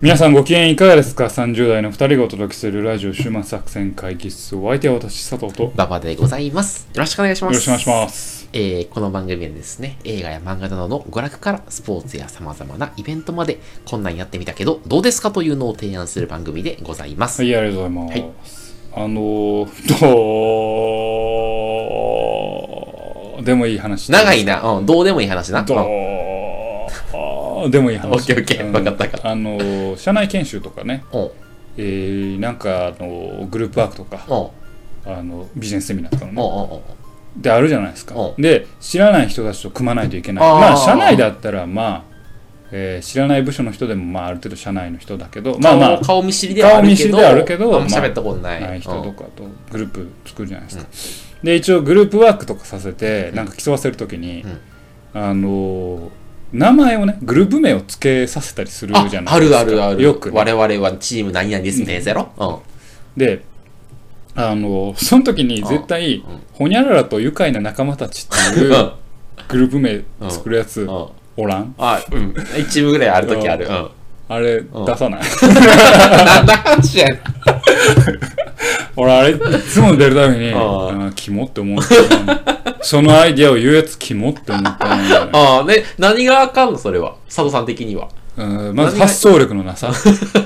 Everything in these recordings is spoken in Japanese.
皆さんご機嫌いかがですか ?30 代の2人がお届けするラジオ週末作戦会議室お相手は私佐藤とよババでございます。よろしくお願いします。ろしくお願いします。えーこの番組はですね、映画や漫画などの娯楽からスポーツや様々なイベントまで、こんなんやってみたけど、どうですかというのを提案する番組でございます。はい、ありがとうございます。あのー、どうでもいい話。長いな、うん、どうでもいい話な。どうんうでもいい話。オッケーオッケー。うん。わかったわかった。あのー、社内研修とかね、う。ん、えー、なんかあのグループワークとか、う。ん、あのビジネスセミナーとかのうん、ね、うん、う。ん。であるじゃないですか。う。んで、知らない人たちと組まないといけない。あー。まあ、社内だったら、まあ、えー知らない部署の人でも、まあ、ある程度社内の人だけど、まあまあ、顔顔見知りではあるけど、顔見知りではあるけどあんままあ喋ったことない。ない人とうんかとグループ作るじゃないですか。で、一応グループワークとかさせて、なんか競わせるときに、あのー名前をね、グループ名を付けさせたりするあじゃないあですか。るあるある。よくね、我々はチーム何々ですみたいなやつやろうん。で、あのーその時に絶対、ほにゃららと愉快な仲間たちっていううんグループ名作るやつ、うん。おらん？あ、うん。1チームぐらいあるときある。うん。あれ、出さない？何の話やねん。俺、あれ、いつも出るために、ああーキモって思ってたそのアイディアを言うやつキモって思ったんだよねああ、ね、何があかんの？それは。佐藤さん的には。うんまず発想力のなさ。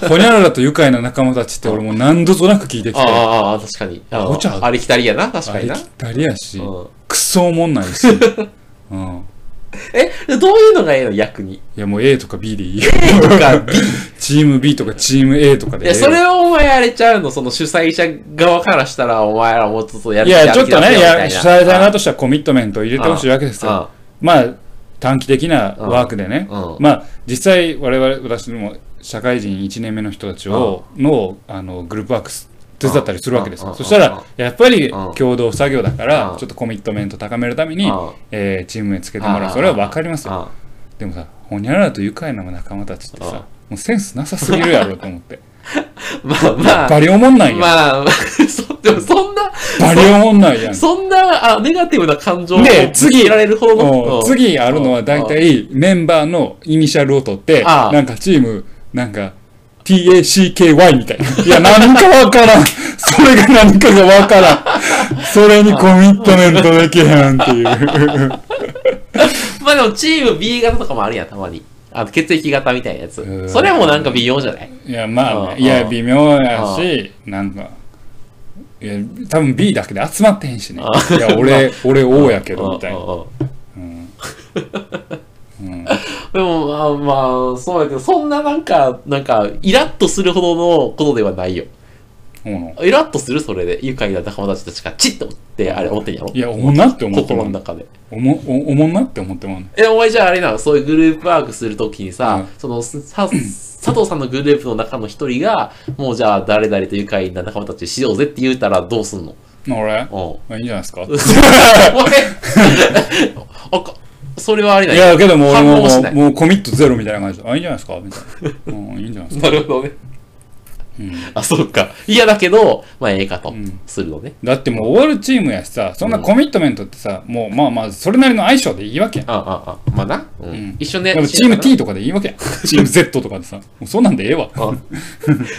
ほにゃららと愉快な仲間たちって俺もう何度となく聞いてきて、あああ、ああ、確かに。ああありきたりやな、確かにな。りきったりやし、うんクソおもんないし。うん。え、どういうのがええの？逆に。いやもう A とか B でいいよ。A とか B。チーム B とかチーム A とかでいや、それをお前やれちゃうの、その主催者側からしたら、お前らもうちょっとやるいや、ちょっとね、いや、主催者側ととしてはコミットメントを入れてほしいわけですよ。あまあ、短期的なワークでね。うんまあ、実際、我々、私も社会人1年目の人たちを、の、あの、グループワークス手伝ったりするわけですそしたら、やっぱりうん共同作業だからう、んちょっとコミットメント高めるためにうん、えーチーム名つけてもらう。それはわかりますよ。あでもさ、ほにゃららと愉快な仲間たちってうんさ、もうセンスなさすぎるやろと思って。まあまあ、バリおもんないやん。まあ、そでもそんな、バリおもんないやん。そんな、あ、ネガティブな感情をで次られるほどものう。次あるのは大体メンバーのイニシャルを取って、なんかチーム、なんか TACKY みたいな。いや、何かわからん。それが何かがわからん。それにコミットメントできへんっていう。まあでもチーム B 型とかもあるやん、たまに。あの血液型みたいなやつう。んそれもなんか微妙じゃない？いや、まあね、うんいや、微妙やし、なんか、いや、多分 B だけで集まってへんしね。いや、俺、俺 O やけど、みたいな。うんうんうんうんでもまあまあ、そうやけど、そんななんか、なんか、イラッとするほどのことではないよ。そうなのイラッとするそれで。愉快な仲間たちたちがチッとって、あれ思ってんやろ？いや、おもんなって思って。心の中で。おも、おおもんなって思ってもんね。え、お前じゃああれなの？そういうグループワークするときにさ、うんその、さ、佐藤さんのグループの中の一人が、もうじゃあ誰々と愉快な仲間たちしようぜって言うたらどうすんの？俺うん。まあいいんじゃないですか お前 あかそれはあれないいや、けどもう俺ももうコミットゼロみたいな感じで、あ、いいんじゃないですか？みたいな。うん、いいんじゃないですか？なるほどね。うん。あ、そうか。嫌だけど、まあええかとん、するのね。だってもう終わるチームやしさ、そんなコミットメントってさ、もうまあまあ、それなりの相性でいいわけやん。ああ、あまあな。うんん一緒ね。でもチーム T とかでいいわけやん。チーム Z とかでさ、もうそんなんでええわ。あ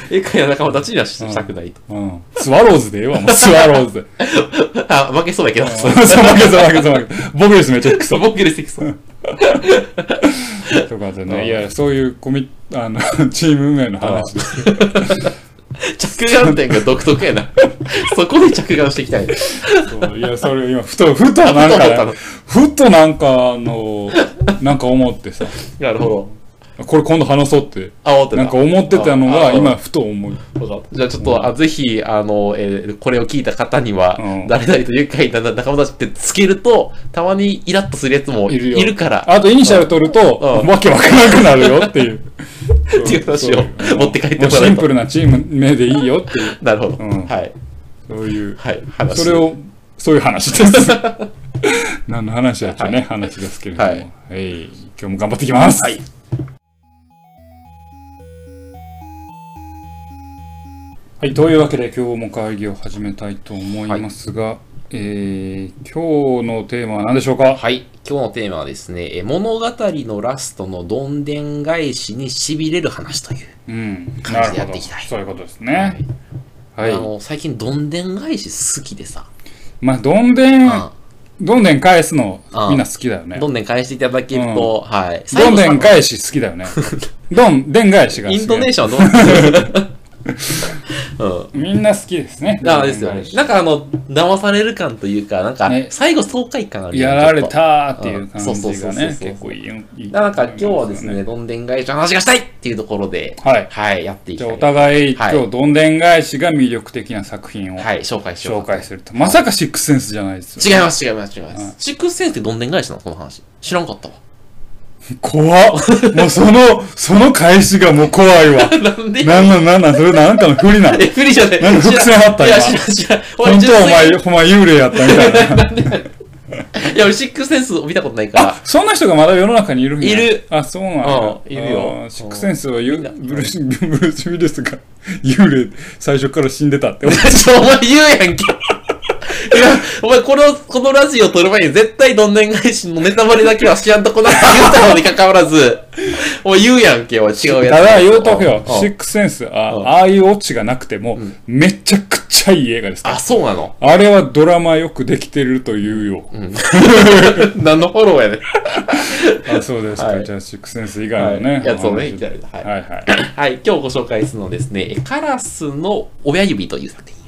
愉快な仲間たちにはししたくないと。うん。スワローズでええわ、もうスワローズで。あ、負けそうやけど。そう、負けそう負けそう負けそう。僕ですめっちゃクソ。僕より適そう。とかでうんね、いや、そういうコミあの、チーム運営の話ですけど。着眼点が独特やな。そこで着眼していきたいね。そういや、それ今、ふと、ふとなんかね、ふとなんか、あの、なんか思ってさ、なるほど。これ今度話そうって。なんか思ってたのが、今、ふと思う。じゃあちょっと、あぜひ、あの、えーこれを聞いた方には、うん誰々と愉快な仲間たちってつけると、たまにイラッとするやつもいいるから、あと、イニシャル取るとう、んわけわからなくなるよっていう。っていう話を持って帰ってもらえるとシンプルなチーム名でいいよっていう。なるほど。うんはい。そういう、はい。話。それを、そういう話です。何の話やっちゃね、話ですけれども。ははいい。今日も頑張ってきます。はい。はい、というわけで今日も会議を始めたいと思いますが、えー今日のテーマは何でしょうか？はい。今日のテーマはですね、え物語のラストのどんでん返しに痺れる話という。うん感じでやっていきたい。なるほどそういうことですね。はい、あの、最近どんでん返し好きでさ。まあどんでんうん。どんでん返すのうん。みんな好きだよね。どんでん返していただけると、はい。どんでんし返し好きだよね。どんでん返しが好きイントネーションはどう うん。みんな好きですねあですよね。なんかあの、騙される感というか、なんかね、最後爽快感あるよねやられ。たーっていう感じがね結構いいよいいなんか今日はですね、どんでん返しの話がしたいっていうところで、はいはい、やっていきじゃあおたい。互いはい今日どんでん返しが魅力的な作品をはい、紹介しよう紹介するとまさかシックスセンスじゃないですよ違います、違います、違います。シックスセンスってどんでん返しなの？この話。知らんかったわ。怖っ。もうそのその返しがもう怖いわ。なんで？なんなんなんなん？それなんかの振りな。んえ、不利じゃない。なんか伏線あったいや、今。知らん、知らん。本当はお前いお前幽霊やったみたいな。や、俺、シックスセンス見たことないから。そんな人がまだ世の中にいるんやいる。あそうなんや。うんいるよ。シックスセンスはユみんなブルースブルース・ウィリスが幽霊最初から死んでたって思って。ちょ、お前言うやんけ。いや、お前、この、このラジオ撮る前に絶対どんでん返しのネタバレだけは知らんとこなって言ったのに関わらず、お前言うやんけ、お前違うやつ。ただ言うとくよ。うん。うん。シックスセンスあうんああいうオチがなくてもめちゃくちゃいい映画です。あ、そうなの？あれはドラマよくできてるというよ。何のフォローやね。あ、そうですか。はい。じゃあ、シックスセンス以外のね。はい。やつをね。いただいたはい。はいはい。はい、今日ご紹介するのはですね、えカラスの親指という作品。を、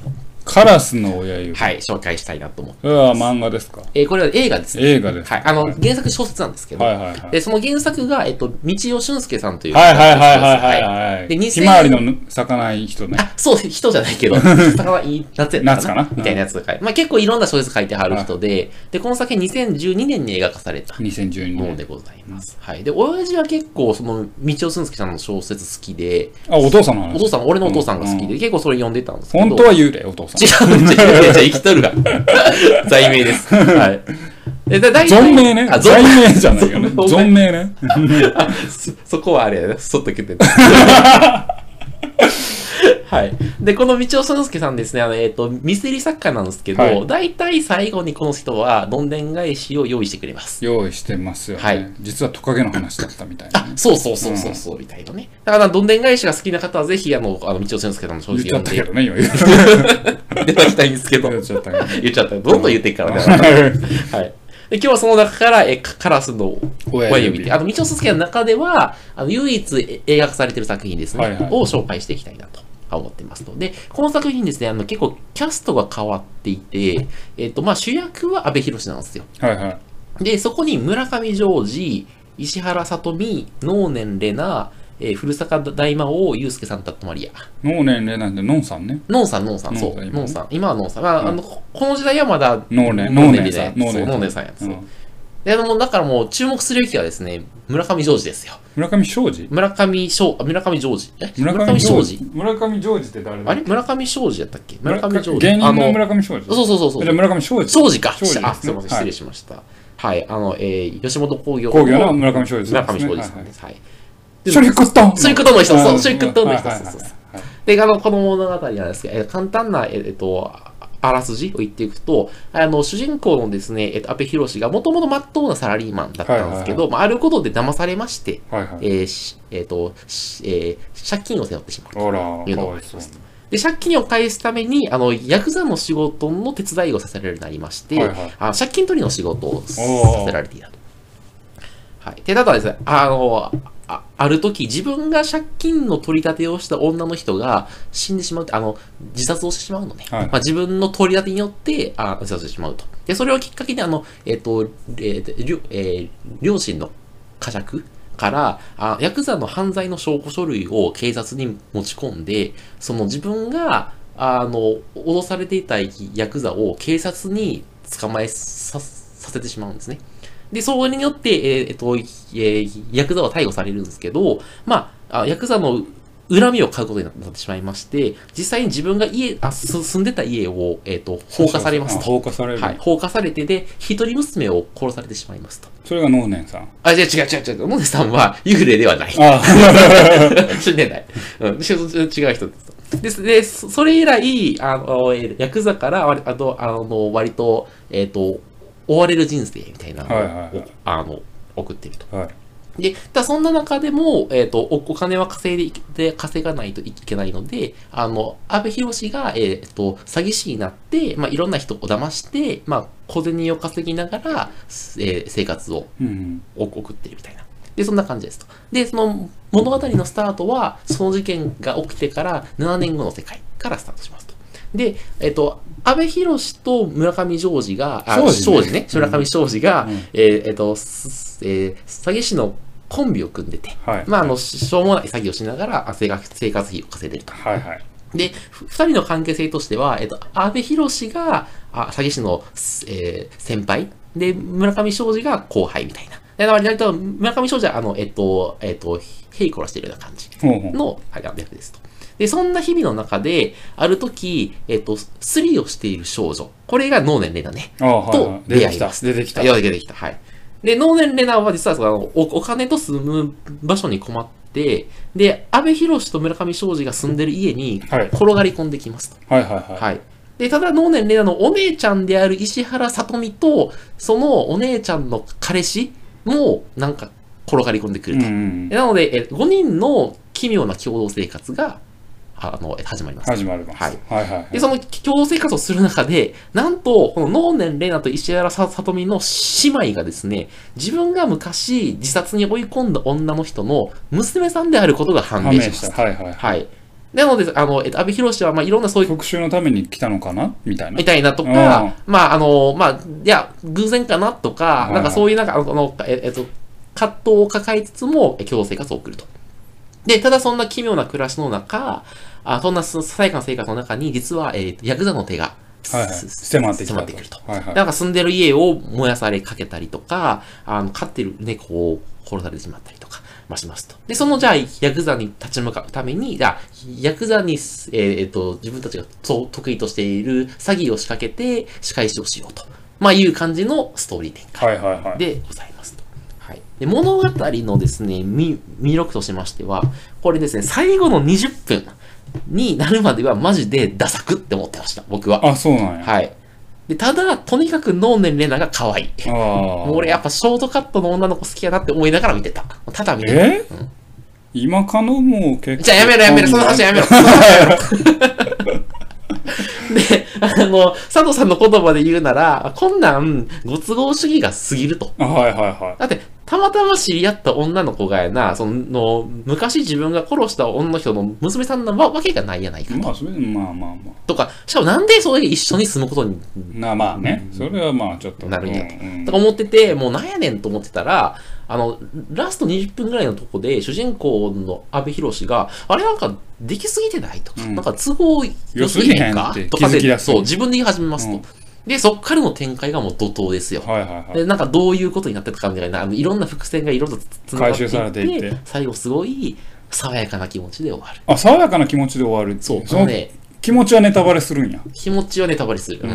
カラスの親指。はい、紹介したいなと思って。それは漫画ですかえーこれは映画ですね。映画です。はい、あの、はい原作小説なんですけど、はいはいはい。で、その原作が、えっと、道尾俊介さんというはいはいはいはいははいはい。で2000ひまわりの咲かない人ね。あ、そう、人じゃないけど、魚いい夏やった夏かな？みたいなやつが書いて、まあ結構いろんな小説書いてはる人で、で、この作品2012年に映画化された2012年。ものでございます。はい。で、親父は結構、その、道尾俊介さんの小説好きで、あ、お父さんの話？お父さん、俺のお父さんが好きで、うん結構それ読んでたんですけど。本当は幽霊、お父さん。違う、違う、違う、生きとるが。罪名です。はい。でだ大体存命ね。あ、存罪命。名じゃないよね。存存命ね。あ そそこはあれやね。そっとけてはい。で、この道尾俊介さんですね、あの、えっ、と、ミステリー作家なんですけど、はい大体最後にこの人は、どんでん返しを用意してくれます。用意してますよね。はい実はトカゲの話だったみたいなね。そうそうそうそうそう、みたいなね。だから、どんでん返しが好きな方は、ぜひ、あの、あの道尾俊介さんの小言っ説読んでちゃったけどね、今言 っいただきたいんですけど、言っちゃったけど。言っちゃった。どんどん言っていくからね。は はい。で今日はその中から、えカカラスの親指あの、道尾俊介の中では、あの、唯一え映画化されてる作品ですね、はいはいを紹介していきたいなと思ってますので、この作品ですね、あの、結構キャストが変わっていて、えっと、まあ、主役は阿部寛なんですよ。いはい。で、そこに村上ジョージ、石原さとみ、能年玲奈、えー古坂大魔王、ユうスケ・サンタットマリア。能年齢なんで、ノンさんね。ノンさん、ノンさん、そう、ノンさんさん。今はノンさん。まあ、あの、ここの時代はまだ、能年、能能年さん。能年さんやつ。うんで、あの、だからもう注目するべきはですね、村上ジョージですよ。村上庄司？村上翔、あ村上ジョージ？え？村村上庄司？村上ジョージって誰だ？あれ？村上庄司やったっけ？村上ジョージ。芸人のあの、村上庄司？そうそうそうそうじゃあ。村上庄司庄司か。あ、すみません、はい失礼しました。はい、あの、えー、吉本興業工業の村上庄司村ですね上庄司さんです。はい。ショリクットンショリクットンの人そうあショリクットンの人そうそうそで、あの、この物語なんですけど、えー簡単な、えっと、ああらすじを言っていくと、あの、主人公のですね、えっと、安倍博がもともと真っ当なサラリーマンだったんですけど、まあ、あることで騙されまして、はいはいえーしえっと、しえー借金を背負ってしまう。あら、いうのがあります。で、借金を返すために、あの、ヤクザの仕事の手伝いをさせられるようになりまして、はいはいあ借金取りの仕事をさせられていたと。はい。で、ただですね、あの、あある時、自分が借金の取り立てをした女の人が死んでしまうって、あの、自殺をしてしまうのね。はいまあ、自分の取り立てによって、あ自殺してしまうと。で、それをきっかけに、あの、えっ、と、えー両えー両親の呵責からあ、ヤクザの犯罪の証拠書類を警察に持ち込んで、その自分が、あの、脅されていたヤクザを警察に捕まえささせてしまうんですね。で、それによって、えーえっと、えーヤクザは逮捕されるんですけど、まあ、あヤクザの恨みを買うことになってしまいまして、実際に自分が家、あす住んでた家を、えっと、放火されますあと。放火される。はい、放火されてで、一人娘を殺されてしまいますと。それが能年さん。あ、違う違う違う違う。モネさんは幽霊ではない。あ 死んでない。うん、違う違う人ですと。ですで、そそれ以来、あの、えーヤクザから、割あと、あの、割と、えっ、と、追われる人生みたいなのを、はいはいはいあの送ってると。はいで、ただそんな中でも、えっ、とお、お金は稼いで稼がないといけないので、あの、安倍博士が、えっ、と、詐欺師になって、まあ、いろんな人を騙して、まあ、小銭を稼ぎながら、えー生活をうんお送ってるみたいな。で、そんな感じですと。で、その物語のスタートは、その事件が起きてから7年後の世界からスタートしますと。で、えっ、と、安倍博士と村上ジョージが、あ、庄司ね村上庄司が、うんえーえっ、と、すえー詐欺師のコンビを組んでて、はいまあ、あの、ししょうもない詐欺をしながらあ生活生活費を稼いでると。はいはいで、ふ二人の関係性としては、えっと、安倍博士が、あ詐欺師の、すえー先輩。で、村上庄司が後輩みたいな。で、割と村上庄司は、あの、えっと、えっと、ヘイコラしてるような感じの、はい、役ですと。で、そんな日々の中で、ある時、えっと、スリをしている少女。これが脳年齢だね。とはい出てきた出会います。出てきた出てきた。はい。で、能年レナは実はそのおお金と住む場所に困って、で、安倍博士と村上庄司が住んでる家にはい転がり込んできますと。はいはいはいはい。で、ただ、能年レナのお姉ちゃんである石原さとみと、そのお姉ちゃんの彼氏も、なんか、転がり込んでくると。うんうんなので、え5人の奇妙な共同生活が、あの、始まります。始まります。はい。はいはいで、その共同生活をする中で、なんと、この能年玲奈と石原さとみの姉妹がですね、自分が昔自殺に追い込んだ女の人の娘さんであることが判明しましす。た。はいはいはい。なので、あの、えっと、安倍博士は、まあ、いろんなそういう、復讐のために来たのかな？みたいな。みたいなとうん。か、まあ、あの、まあ、いや、偶然かなとか、はいはい。なんかそういう、なんか、あの、ええっと、葛藤を抱えつつも、え共同生活を送ると。で、ただそんな奇妙な暮らしの中、あそんなささやかな生活の中に、実は、えーヤクザの手が、はいはいす迫って迫ってくると。はいはいなんか住んでる家を燃やされかけたりとか、あの飼ってる猫を殺されてしまったりとか、まあ、しますと。で、そのじゃあ、ヤクザに立ち向かうために、じゃあ、ヤクザに、えーえっと、自分たちがそう得意としている詐欺を仕掛けて仕返しをしようと。まあ、いう感じのストーリー展開はいはいはいでございますと。はい。で、物語のですね、み魅力としましては、これですね、最後の20分になるまではマジでダサくって思ってました、僕は。あそうなんやはい。で、ただ、とにかく能年レナが可愛い。もう俺やっぱショートカットの女の子好きやなって思いながら見てた。ただ見てた。え？今かのもう結構じゃあやめろやめろ、その話やめろ。で、あの、佐藤さんの言葉で言うなら、こんなん、ご都合主義が過ぎると。あはいはいはだって、たまたま知り合った女の子がやな、その、昔自分が殺した女の人の娘さんなわけがないやないかと。いまあそれでまあまあまあ。とか、しかもなんでそれで一緒に住むことになまあね。それはまあちょっと。なるんや。と。うんうん。とか思ってて、もうなんやねんと思ってたら、あの、ラスト20分ぐらいのとこで、主人公の阿部寛が、あれなんか、できすぎてないとか、うん。なんか都合良すぎへんかとかで、そう、自分で言い始めますと。うんで、そっからの展開がもう怒涛ですよ。はいはいはいで、なんかどういうことになってたかみたいな、あのいろんな伏線がいろいろとつながっていって最後すごい爽やかな気持ちで終わる。あ爽やかな気持ちで終わるそう、そのね、気持ちはネタバレするんや気持ちはネタバレする。うー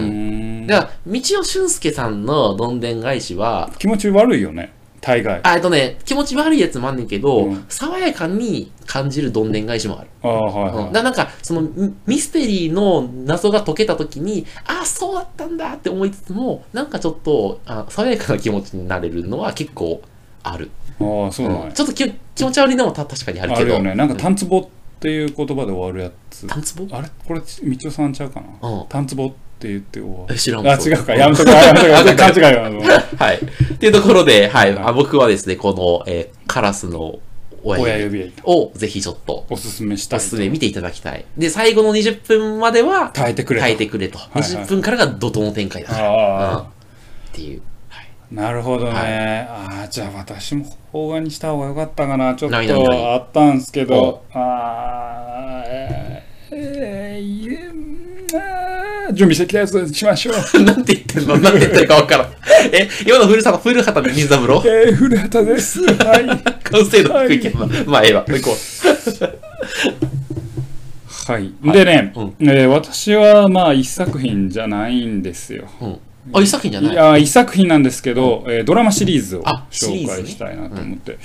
んだから、道尾俊介さんのどんでん返しは、気持ち悪いよね大概。ああえっとね、気持ち悪いやつもあんねんけど、うん。爽やかに感じるどんでん返しもある。あはいうん、はい。だからなんか、そのミミステリーの謎が解けた時に、ああ、そうだったんだって思いつつも、なんかちょっとあ爽やかな気持ちになれるのは結構ある。ああそうなんや。うん。ちょっとき気持ち悪いのもた確かにあるけど。あるよね。なんかう単壺っていう言葉で終わるやつ。タンツボ？あれ？これ道夫さんちゃうかな？うん。単壺って言って終わえる知らんあ違うか。やめとこう。やめと 勘違いよはい。っていうところで、はい。あ僕はですね、この、えーカラスの親親指指をぜひちょっとおすすめしたおいすすめ見ていただきたい。で、最後の20分までは、耐えてくれと。耐えてくれと。いはい。20分からが怒涛の展開だから。っていう。はい。なるほどね、はい。ああじゃあ私も邦画にした方が良かったかな。ちょっとあったんすけど。ああえ準備してきたやつにしましょう。なんて言ってんの？なんて言ってるかわからん。え、今の古さの古畑水三郎えー、古畑です。はい。完成度低いけどな。まあ、ええわ。行こはい、でね、うん。えー私はまあ一作品じゃないんですよ。う。うん。あ、一作品じゃない？いや一作品なんですけど、えードラマシリーズを紹介したいなと思って、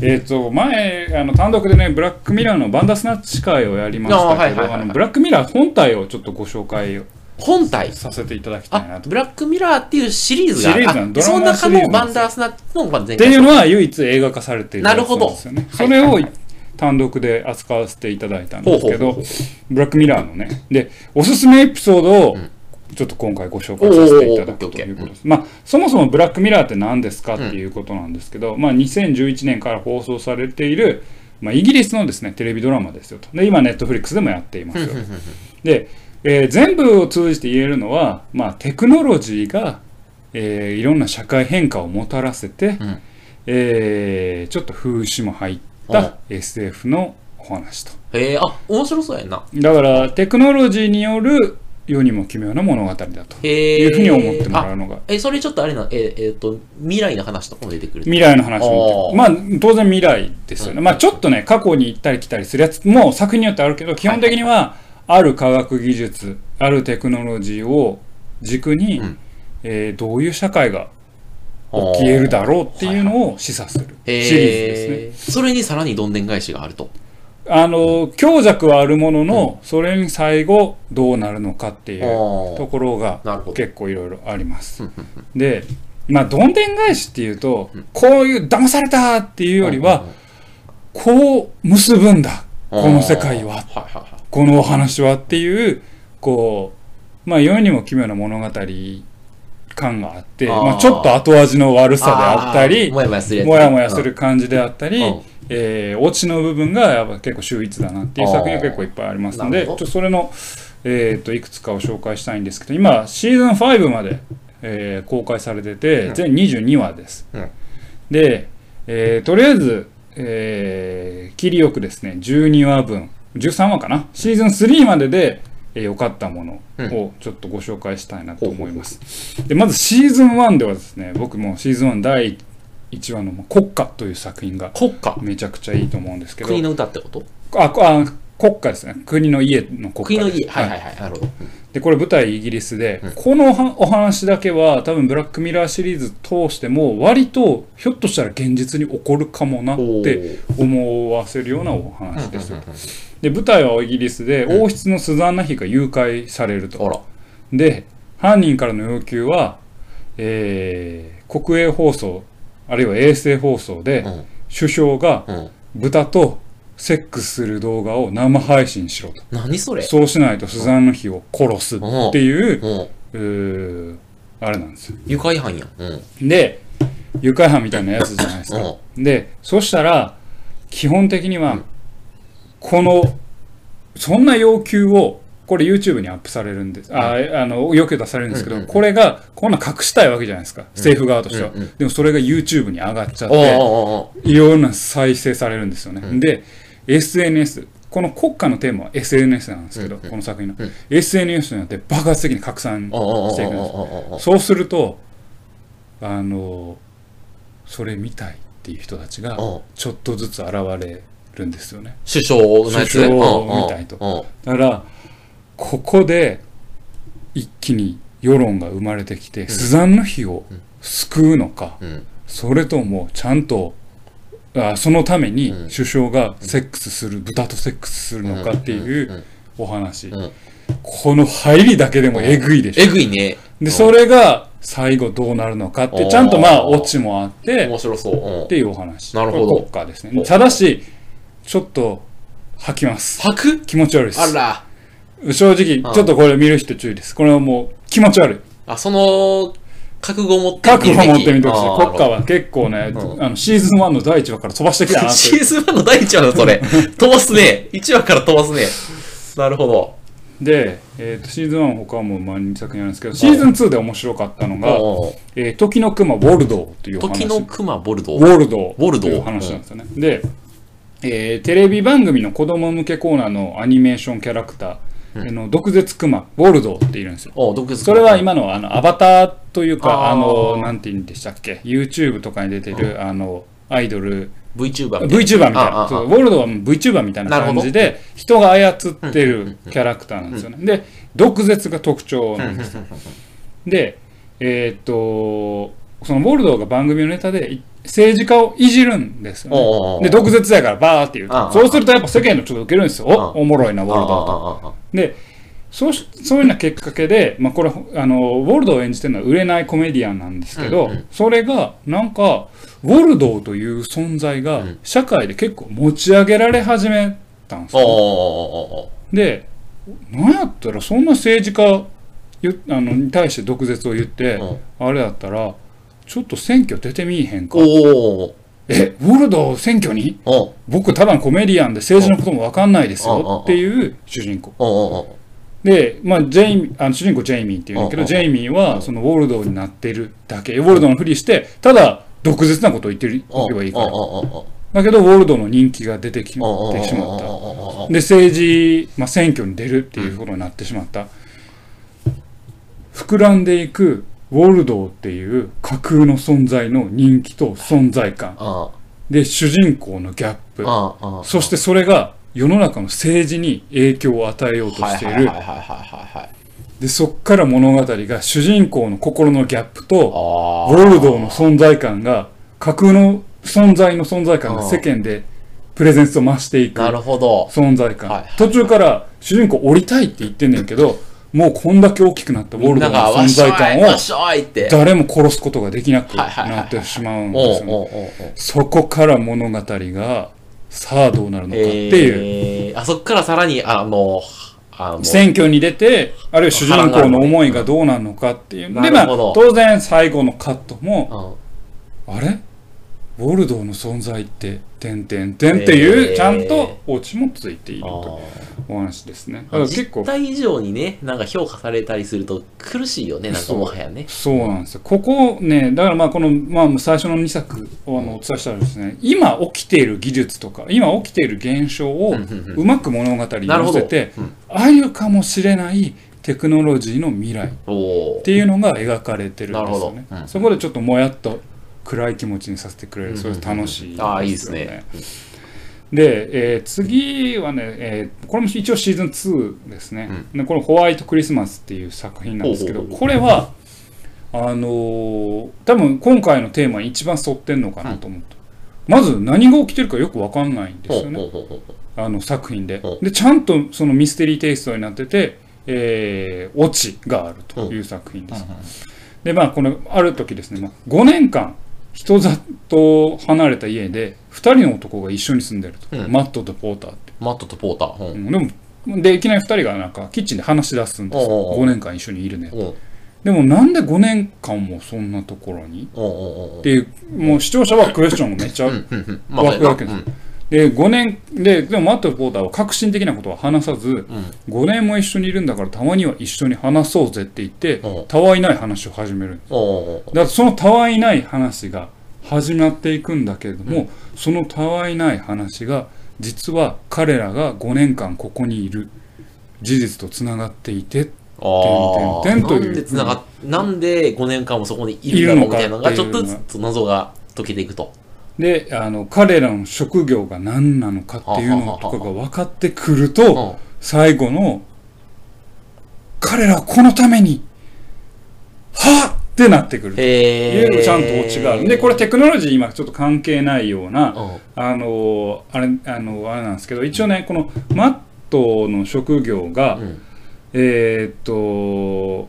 えっ、と前あの単独でねブラックミラーのバンダースナッチ会をやりましたけどあはいブラックミラー本体をちょっとご紹介を本体させていただきたいなあと。ブラックミラーっていうシリーズがシリーズなの？ドラあその中のバンダースナッチのまあ前って回いうのは唯一映画化されているなるほど。それを単独で扱わせていただいたんですけどブラックミラーのね。で、おすすめエピソードをちょっと今回ご紹介させていただくということです。まあ、そもそもブラックミラーって何ですかっていうことなんですけど、まあ、2011年から放送されている、まあ、イギリスのですね、テレビドラマですよと。で、今、ネットフリックスでもやっていますよと。で、えー全部を通じて言えるのは、まあ、テクノロジーが、えーいろんな社会変化をもたらせて、ん。えーちょっと風刺も入った SF のお話と。へえあ面白そうやな。だから、テクノロジーによる世にも奇妙な物語だというふうに思ってもらうのが、えそれちょっとあれなええっと未来の話とかも出てくる未来の話もまあ、当然未来ですよね。まあ、ちょっとね、過去に行ったり来たりするやつも作品によってあるけど、基本的には、ある科学技術、あるテクノロジーを軸に、うん。えーどういう社会が起きえるだろうっていうのを示唆するシリーズですね。それにさらにどんでん返しがあると。あの、強弱はあるものの、それに最後どうなるのかっていうあところが結構いろいろあります。で、まあ、どんでん返しっていうと、こういう騙されたっていうよりは、こう結ぶんだ、この世界は、このお話はっていう、こう、まあ、世にも奇妙な物語感があって、あー。まあ、ちょっと後味の悪さであったり、ー。もやもやするもやもやする感じであったり、うん。えーオチの部分がやっぱ結構秀逸だなっていう作品が結構いっぱいありますので、ちょそれの、えー、といくつかを紹介したいんですけど、今、シーズン5まで、えー公開されてて、全22話です。うん。で、えーとりあえず、えー切りよくですね、12話分、13話かな、シーズン3までで、えー良かったものをちょっとご紹介したいなと思います。で、まずシーズン1ではですね、僕もシーズン1第1話のまあ国家という作品が国家めちゃくちゃいいと思うんですけど、国の歌ってこと？あこあ国家ですね。国の家の国国の家。はいはいはい。なるほど。で、これ舞台イギリスで、このはお話だけは多分ブラックミラーシリーズ通しても割とひょっとしたら現実に起こるかもなって思わせるようなお話ですよ。で、舞台はイギリスで王室のスザンナ妃が誘拐されると。あら。で、犯人からの要求は、えー国営放送、あるいは衛星放送で、うん。首相がうん。豚とセックスする動画を生配信しろと。何それ？そうしないとスザンヌ妃を殺すっていう、うあれなんですよ。愉快犯やんうんで、愉快犯みたいなやつじゃないですか。で、そしたら、基本的には、この、そんな要求を、これ YouTube にアップされるんです。あ、あの、要求出されるんですけど、これが、こんな隠したいわけじゃないですか。政府側としては。でもそれが YouTube に上がっちゃって、いろんな再生されるんですよね。で、SNS、この国家のテーマは SNS なんですけど、この作品の。SNS によって爆発的に拡散していくんです。そうすると、あの、それ見たいっていう人たちがちょっとずつ現れるんですよね。首相のやつ首相を見たいと。だから、ここで一気に世論が生まれてきて、スザンヌ妃を救うのか、うん。それともちゃんとあそのために首相がセックスする、豚とセックスするのかっていうお話、ん。この入りだけでもえぐいでしょ、えぐいね。でそれが最後どうなるのかってちゃんとまあオチもあって面白そう。うん。っていうお話。なるほど。これ国家ですね。ただしちょっと吐きます。吐く？気持ち悪いです。あら。正直ちょっとこれ見る人注意です。これはもう気持ち悪い。あその覚悟を持って覚悟を持ってみてほしい。国家は結構ね、あのシーズン1の第1話から飛ばしてきたな シーズン1の第1話だそれ。飛ばすね。1話から飛ばすね。なるほど。で、えー、とシーズン1他もまあ2作品あるんですけど、シーズン2で面白かったのが、えー時の熊ウォルドーというお話。時の熊ボルドウォルドーウォルドー。という話なんですよね。で、えーテレビ番組の子供向けコーナーのアニメーションキャラクター、あの毒舌熊、ウォルドーっているんですよ。毒舌それは今のあのアバターというか、あの、なんて言うんでしたっけ、YouTube とかに出てる、あの、アイドル、VTuber みたいな。VTuber みたいな。あそうウォルドは VTuber みたいな感じで、人が操ってるキャラクターなんですよね。で、毒舌が特徴なんです。よ。で、えーっと、そのウォルドが番組のネタでい政治家をいじるん。ですよね。で、毒舌やからバーって言う。そうするとやっぱ世間のちょっと受けるん。ですよ。お、おもろいな、ウォルドと。で、そうしそういうようなきっかけで、まあ、これあのウォルドーを演じてるのは売れないコメディアンなんですけど、うんうん。それがなんかウォルドーという存在がうん。社会で結構持ち上げられ始めたんですよ。おでなんやったらそんな政治家ゆあのに対して毒舌を言って、ーおーあれだったらちょっと選挙出てみいへんかおーえウォルドー選挙に僕ただのコメディアンで政治のことも分かんないですよっていう主人公。で、まあ、ジェイミーあの主人公ジェイミーっていうんだけど、ジェイミーはそのウォルドーになってるだけ。ウォルドーのふりしてただ毒舌なことを言っておけばいいから。だけどウォルドーの人気が出てきてしまった。で政治、まあ、選挙に出るっていうことになってしまった、膨らんでいくウォルドーっていう架空の存在の人気と存在感。あで主人公のギャップ。そしてそれが世の中の政治に影響を与えようとしている。でそっから物語が主人公の心のギャップとあウォルドーの存在感が架空の存在の存在感が世間でプレゼンスを増していくなるほど。存在感、はい。途中から主人公降りたいって言ってんねんけどもうこんだけ大きくなったウォルドーの存在感を誰も殺すことができなくなってしまうんおですよね。そこから物語がさあどうなるのかっていう、えー、あそっからさらにあの選挙に出てあるいは主人公の思いがどうなるのかっていう。でまあ当然最後のカットもうん。あれ？ウォルドーの存在って「てんてんてん」っていうえー。ちゃんとオチもついているあとー。お話ですね。だから結構実態以上にねなんか評価されたりすると苦しいよねなんかもはやね。そうなんですよ。ここねだからまあこの、まあ、最初の2作をあのお伝えしたらですね今起きている技術とか今起きている現象をうまく物語に乗せてうん。あるかもしれないテクノロジーの未来っていうのが描かれてるんですよね。そこでちょっともやっと暗い気持ちにさせてくれるそれうん楽しいああいいですね。で、えー次はね、えーこれも一応シーズン2ですね、でこれ「ホワイトクリスマス」っていう作品なんですけどこれはあのー多分今回のテーマに一番沿ってんのかなと思った、まず何が起きてるかよく分かんないんですよね。あの作品で。でちゃんとそのミステリーテイストになってて、えーオチがあるという作品です、でまあこのある時ですね、まあ、5年間人里離れた家で2人の男が一緒に住んでると、うん。マットとポーターって、マットとポーター。ううん。んでもでいきなり2人がなんかキッチンで話し出すんですよ。おうおうおう5年間一緒にいるねうん。でもなんで5年間もそんなところに？おうおうおうっていうもう視聴者はクエスチョンがめっちゃうんうんうん。まあ湧くわけですうんで5年ででもマットとポーターは革新的なことは話さずうん。5年も一緒にいるんだからたまには一緒に話そうぜって言ってたわいない話を始める。おうおうおうだからそのたわいない話が始まっていくんだけれども、そのたわいない話が実は彼らが5年間ここにいる事実とつながっていてあてんてんてんという。なんでつながっなんで5年間もそこにいるんだろうみたいなのが。ちょっとずつ謎が解けていくとであの彼らの職業が何なのかっていうのとかが分かってくると最後の彼らはこのためにはっ！ってなってくると。へえいうちゃんとオチがある。でこれテクノロジー今ちょっと関係ないようなうん。あのあれあのあれなんですけど一応ねこのマットの職業が、うん。えーっと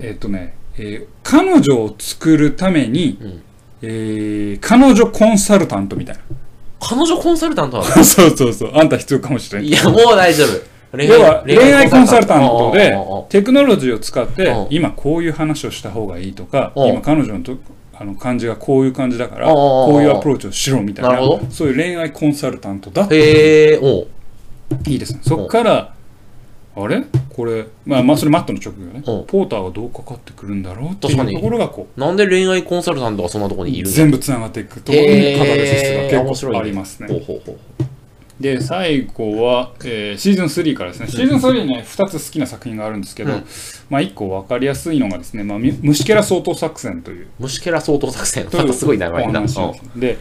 えーっとね、えー彼女を作るために、うんえー彼女コンサルタントみたい彼女コンサルタントなの？な そうそうそう。あんた必要かもしれない。いやもう大丈夫。恋要は恋愛コンサルタントでテクノロジーを使ってうん。今こういう話をした方がいいとかうん。今彼女のとあの感じがこういう感じだからこういうアプローチをしろみたいなそういう恋愛コンサルタントだっていいですね。そっからあれ？これまあまあそれマットの直後ね。うん。ポーターがどうかかってくるんだろうっていうところがこう。なんで恋愛コンサルタントがそんなところにいるの全部つながっていくところにカタルシスが結構ありますね。ほうほうほう。で最後は、えーシーズン3からですね。シーズン3ね2つ好きな作品があるんですけど、うん。まあ1個分かりやすいのがですね、まあ、み虫けら相当作戦という。虫けら相当作戦。またすごい名前な。んですで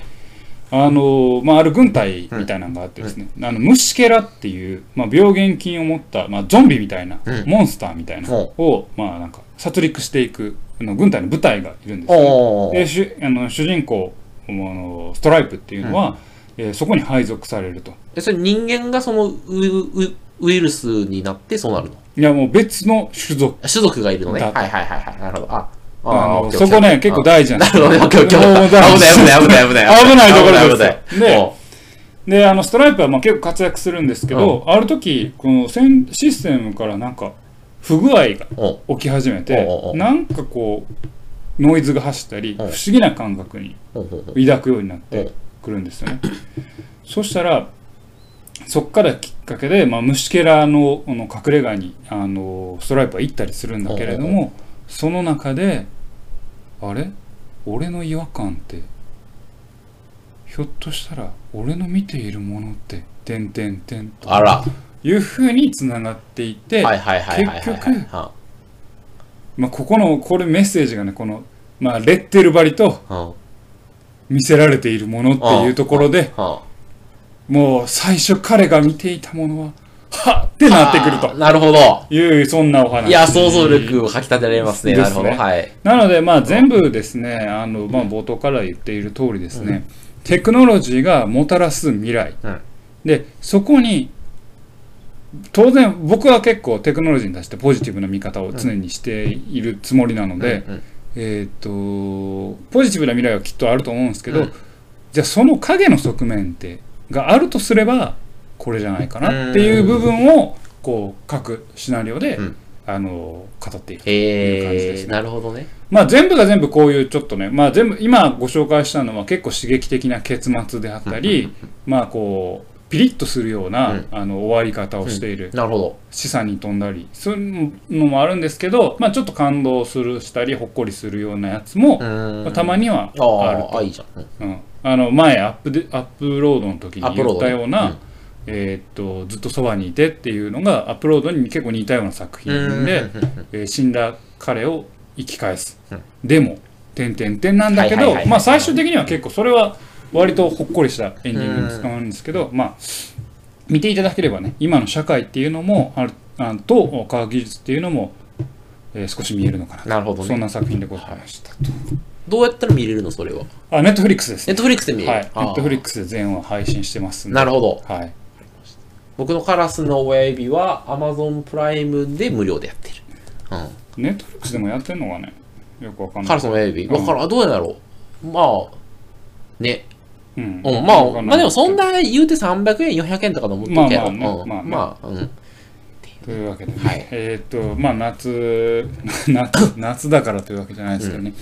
あのまあ、ある軍隊みたいなのがあってですね、あの虫けらっていう、まあ、病原菌を持った、まあ、ゾンビみたいな、うん。モンスターみたいなのを、まあ、なんか殺戮していくあの軍隊の部隊がいるんですよ、ね、で主あの主人公あのストライプっていうのは、えーそこに配属されると。でそれ人間がそのううウイルスになってそうなるの？いやもう別の種族種族がいるのね。だはいはいはいはい。なるほど。あ、あそこね結構大事なんですなる。危ない危ない危ない危ない危ない。危ないところですよ。危ない危ない。でおであのストライプはまあ結構活躍するんですけど、ある時このセンシステムからなんか不具合がお起き始めてなんかこうノイズが走ったり不思議な感覚に抱くようになってくるんですよね。そしたらそっからきっかけで、まあ、虫けらのあの隠れ家にあのストライプは行ったりするんだけれどもその中であれ？俺の違和感ってひょっとしたら俺の見ているものって「てんてんてん」とあら。いうふうにつながっていて、はいはいはいはいはい。結局はまあ、ここのこれメッセージがねこの、まあ、レッテル張りとは見せられているものっていうところではもう最初彼が見ていたものははっってなってくるとなるほど。いうそんなお話いや、想像力をかき立てられますね。ですねなるほど。はい。なのでまあ全部ですねあの、まあ、冒頭から言っている通りですね、テクノロジーがもたらす未来、うんでそこに当然僕は結構テクノロジーに対してポジティブな見方を常にしているつもりなので、うんうんえっ、とポジティブな未来はきっとあると思うんですけど、うんじゃあその影の側面ってがあるとすればこれじゃないかなっていう部分をこう各シナリオで、うん。あの語っているいう感じですえー、ねなるほどね。まあ全部が全部こういうちょっとね、まあ全部、今ご紹介したのは結構刺激的な結末であったり、まあこう、ピリッとするような、うん。あの終わり方をしている、なるほど。示唆に飛んだり、そういうのもあるんですけど、まあちょっと感動するしたり、ほっこりするようなやつもたまにはああるあ、あ、いいじゃん。うん。うん、あの前アップでアップロードの時に言ったような、うんえーっとずっとそばにいてっていうのがアップロードに結構似たような作品で、えー死んだ彼を生き返す、うん。でも点点点なんだけどまあ最終的には結構それは割とほっこりしたエンディングに使われるんですけど、まあ見ていただければね今の社会っていうのもあるあと科学技術っていうのも、えー少し見えるのかななるほどね。そんな作品でございましたと、どうやったら見れるのそれは？あネットフリックスですネットフリックスで見れる。はい。ネットフリックスで全話配信してますなるほど。はい僕のカラスの親指は Amazon プライムで無料でやってる。うん。ネットフリックスでもやってんのかね？よくわかんない。カラスの親指。わからん、どうやろう。まあ、ね。うん。うん、まあ、まあでもそんな言うて300円、400円とかのもっとけど、まあまあね。うん。まあね。まあ、うん。というわけでね、はい。えーっとまあ夏 夏夏だからというわけじゃないですけどね、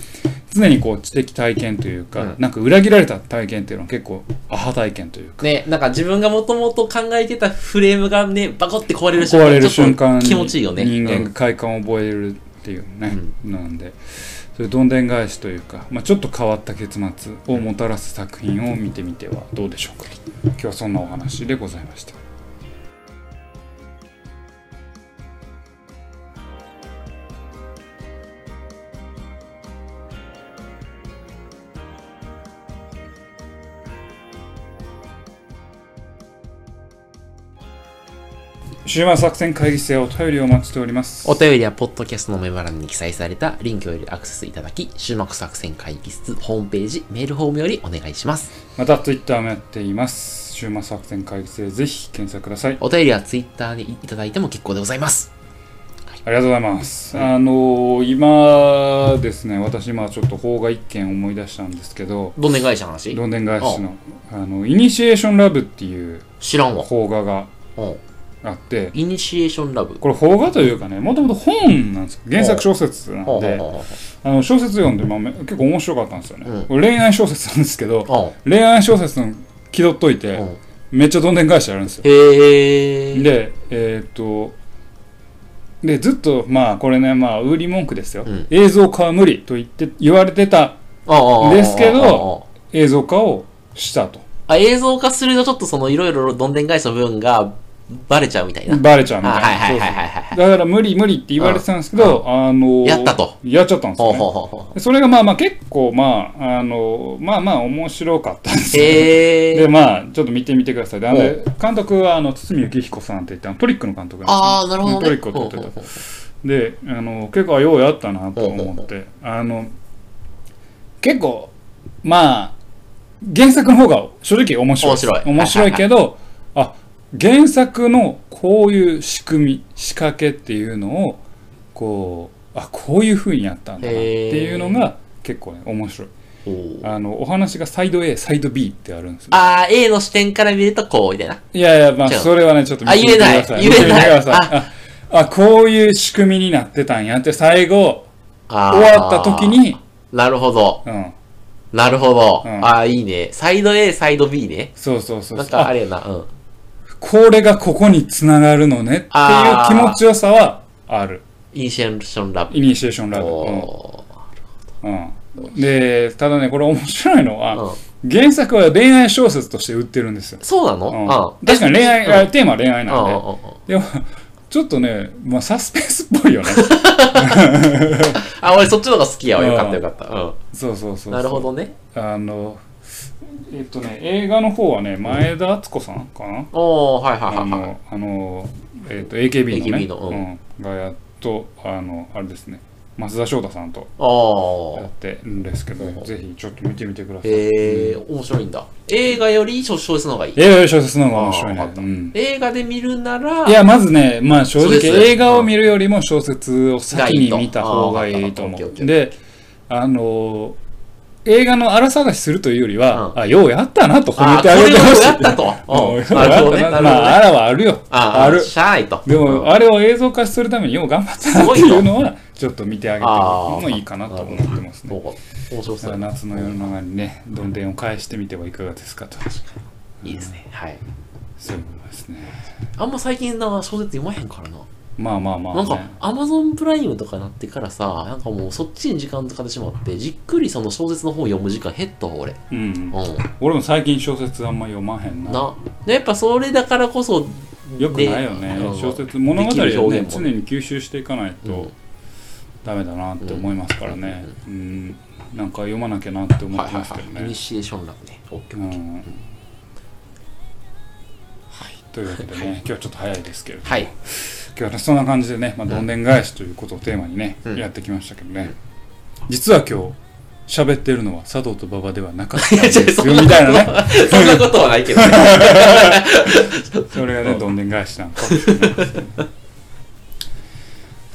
常にこう知的体験というか、うん。なんか裏切られた体験っていうのは結構アハ体験というか。ね、なんか自分がもともと考えてたフレームがね、バコって壊れる壊れる瞬間にちょっと気持ちいいよね。人間がうん快感を覚えるっていうね、なんで。そういうどんでん返しというか、まあ、ちょっと変わった結末をもたらす作品を見てみてはどうでしょうか。今日はそんなお話でございました終盤作戦会議室へお便りをお待ちしておりますお便りはポッドキャストのメモ欄に記載されたリンクよりアクセスいただき、終幕作戦会議室ホームページ、メールフォームよりお願いします。またツイッターもやっています終末作戦会議室へぜひ検索くださいお便りはツイッターにいただいても結構でございます。ありがとうございます。あのー今ですね、私今ちょっと邦画一件思い出したんですけど、どんでん返しの話？どんでん返しの、あの、イニシエーションラブっていう知らんわ。邦画がうんあって、イニシエーションラブ。これ邦画というかね、もともと本なんですよ。原作小説なんで、あの小説読んで、まあ、め結構面白かったんですよね。うん恋愛小説なんですけど、う恋愛小説の気取っといて、めっちゃどんでん返しあるんですよ。で、えーっと、で、ずっと、まあ、これね、まあ、売り文句ですよ。うん映像化は無理と言って、言われてたですけど映像化をしたと。あ、映像化するとちょっとそのいろいろどんでん返しの部分がバレちゃうみたいな。バレちゃうみあたいな。はいはいはいはいだから無理無理って言われてたんですけど、あのーやったと。やっちゃったんですよ、ほうほうね。ほうほう。でそれがまあまあ結構まあ、あのーまあまあ面白かったんですえ。でまあちょっと見てみてください。であの監督はあの堤幸彦さんって言ってトリックの監督ああ、なるほどね。トリックを撮ってたであの結構ようやったなと思ってあの結構まあ原作の方が正直面白い面白い面白いけど、あ原作のこういう仕組み仕掛けっていうのをこうあこういうふうにやったんだなっていうのが結構ね面白いあのお話がサイド A サイド B ってあるんですよあー、A の視点から見るとこう、みたいな。いやいやまあそれはねちょっとあ見てみてください言えない言えないああこういう仕組みになってたんやって最後終わった時になるほど。うんなるほど。うんああ、いいね。 side A、side B ね。そうそうそうなんそうあかあれやな。うん。これがここにつながるのねっていう気持ちよさはある。イニシエーションラブ。イニシエーションラブ、うん。でただねこれ面白いのは、原作は恋愛小説として売ってるんですよ、そうなの？確かに恋愛、テーマは恋愛なんで、でもちょっとね、まあ、サスペンスっぽいよね。あ、俺そっちの方が好きやわ。うんよかったよかった。う。そうそうそうそう。んなるほどね。あのえっとね映画の方はね前田敦子さんかな、おー、はいはいあはいはい。のあの、えっと AKB のね。AKB のうん。うん、がやっとあのあれですね。増田翔太さんとおー。やっ。てるんですけど、うんぜひちょっと見てみてください。えー、面白いんだ。映画より小説の方がいい。映画より小説の方が面白いね。あーわかっ。た。うん。映画で見るなら、いや、まずね、まあ正直そうです映画を見るよりも小説を先に見た方がいいと思う。がいいとで、あの、映画の荒探しするというよりは、うんあ、ようやったなと褒あー、めてあげてほしやったと。うんうんなるほどね。な。まあ、あらはあるよ。あある。しゃあないと。でも、うんあれを映像化するためによう頑張ったなっていうのは、ちょっと見てあげてもいいかなと思ってますね。面白そう。夏の夜長にね、どんでんを返してみてはいかがですかと。いいですね。はい。そういうことですね。あんま最近な小説読まへんからな。まあまあまあ、ね。なんか、アマゾンプライムとかなってからさ、なんかもうそっちに時間使ってしまって、じっくりその小説の本読む時間減ったわ、俺。うん。うん。俺も最近小説あんま読まへんな。な。でやっぱそれだからこそ、よくないよねで。小説、物語をできる表ね、現も常に吸収していかないうんとダメだなって思いますからね。うん。なんか読まなきゃなって思ってはいはいはい。イニますけどね。シエーションラブね。オッケーオッケー。うん。というわけでね、今日はちょっと早いですけれども、はい。今日はねそんな感じでね、まあ、どんでん返しということをテーマにね、うん。やってきましたけどね。実は今日、喋ってるのは佐藤と馬場ではなかったんですよ、みたいなね。そんなことはないけどね。それがね、どんでん返しなのかもしれないですね。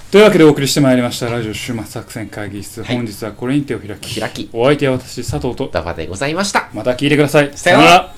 というわけでお送りしてまいりましたラジオ終末作戦会議室、はい。本日はこれに手を開き。開き。お相手は私佐藤と。ダバでございました。また聞いてください。さようなら